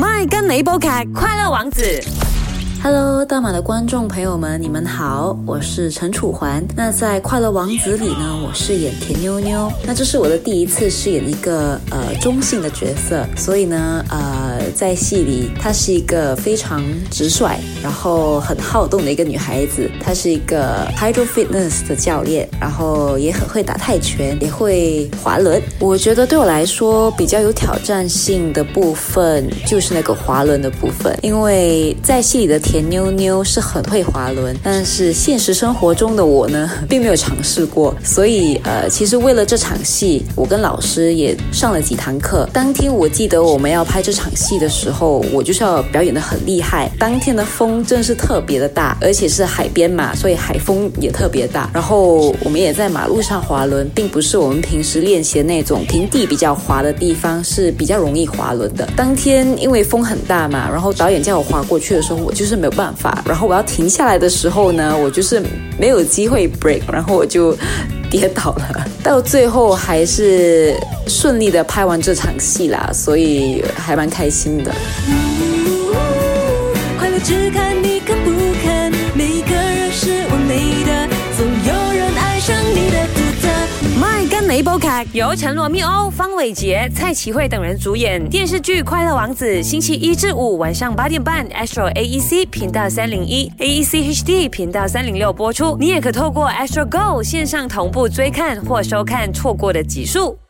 麦跟你波卡快乐王子。Hello，大马的观众朋友们，你们好，我是陈楚环。那在《快乐王子》里呢，我饰演田妞妞。那这是我的第一次饰演一个呃中性的角色，所以呢，呃，在戏里她是一个非常直率，然后很好动的一个女孩子。她是一个 Hydro Fitness 的教练，然后也很会打泰拳，也会滑轮。我觉得对我来说比较有挑战性的部分就是那个滑轮的部分，因为在戏里的甜妞妞是很会滑轮，但是现实生活中的我呢，并没有尝试过，所以呃，其实为了这场戏，我跟老师也上了几堂课。当天我记得我们要拍这场戏的时候，我就是要表演的很厉害。当天的风真是特别的大，而且是海边嘛，所以海风也特别大。然后我们也在马路上滑轮，并不是我们平时练习的那种平地比较滑的地方，是比较容易滑轮的。当天因为风很大嘛，然后导演叫我滑过去的时候，我就是没有办法。然后我要停下来的时候呢，我就是没有机会 break，然后我就跌倒了。到最后还是顺利的拍完这场戏啦，所以还蛮开心的。由陈罗密欧、方伟杰、蔡启慧等人主演电视剧《快乐王子》，星期一至五晚上八点半，Astro AEC 频道三零一，AEC HD 频道三零六播出。你也可透过 Astro Go 线上同步追看或收看错过的集数。